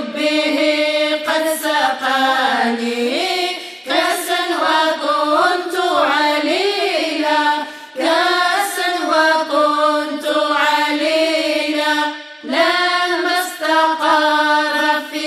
حبه قد سقاني كاسا وكنت عليلا كاسا وكنت عليلا. لما استقر في